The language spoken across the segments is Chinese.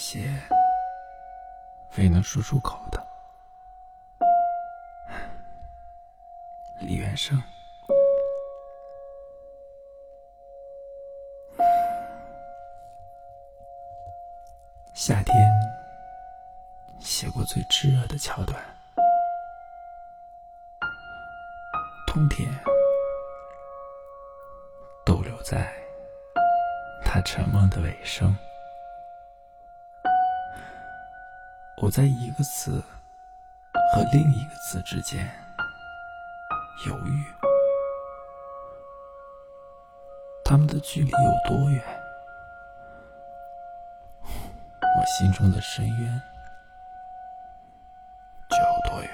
些未能说出口的。李元胜，夏天写过最炙热的桥段，冬天逗留在他沉默的尾声。我在一个词和另一个词之间犹豫，他们的距离有多远？我心中的深渊就有多远。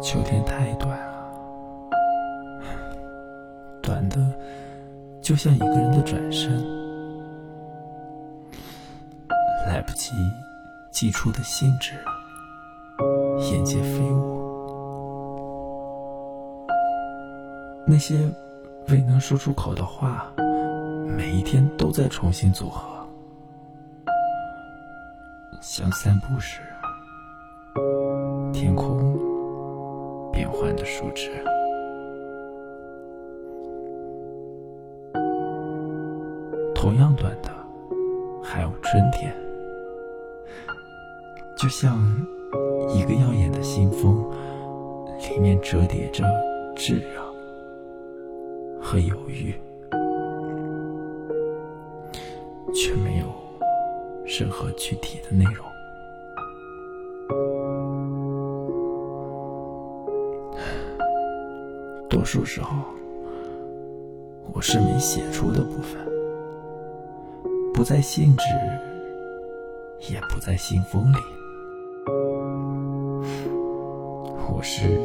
秋天太短了，短的就像一个人的转身。来不及寄出的信纸，沿街飞舞。那些未能说出口的话，每一天都在重新组合，像散步时天空变换的树枝。同样短的，还有春天。就像一个耀眼的信封，里面折叠着炙热和犹豫，却没有任何具体的内容。多数时候，我是没写出的部分，不在信纸，也不在信封里。是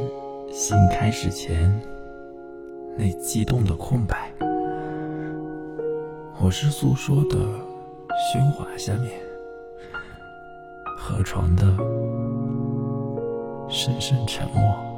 新开始前那激动的空白，我是诉说的喧哗下面河床的深深沉默。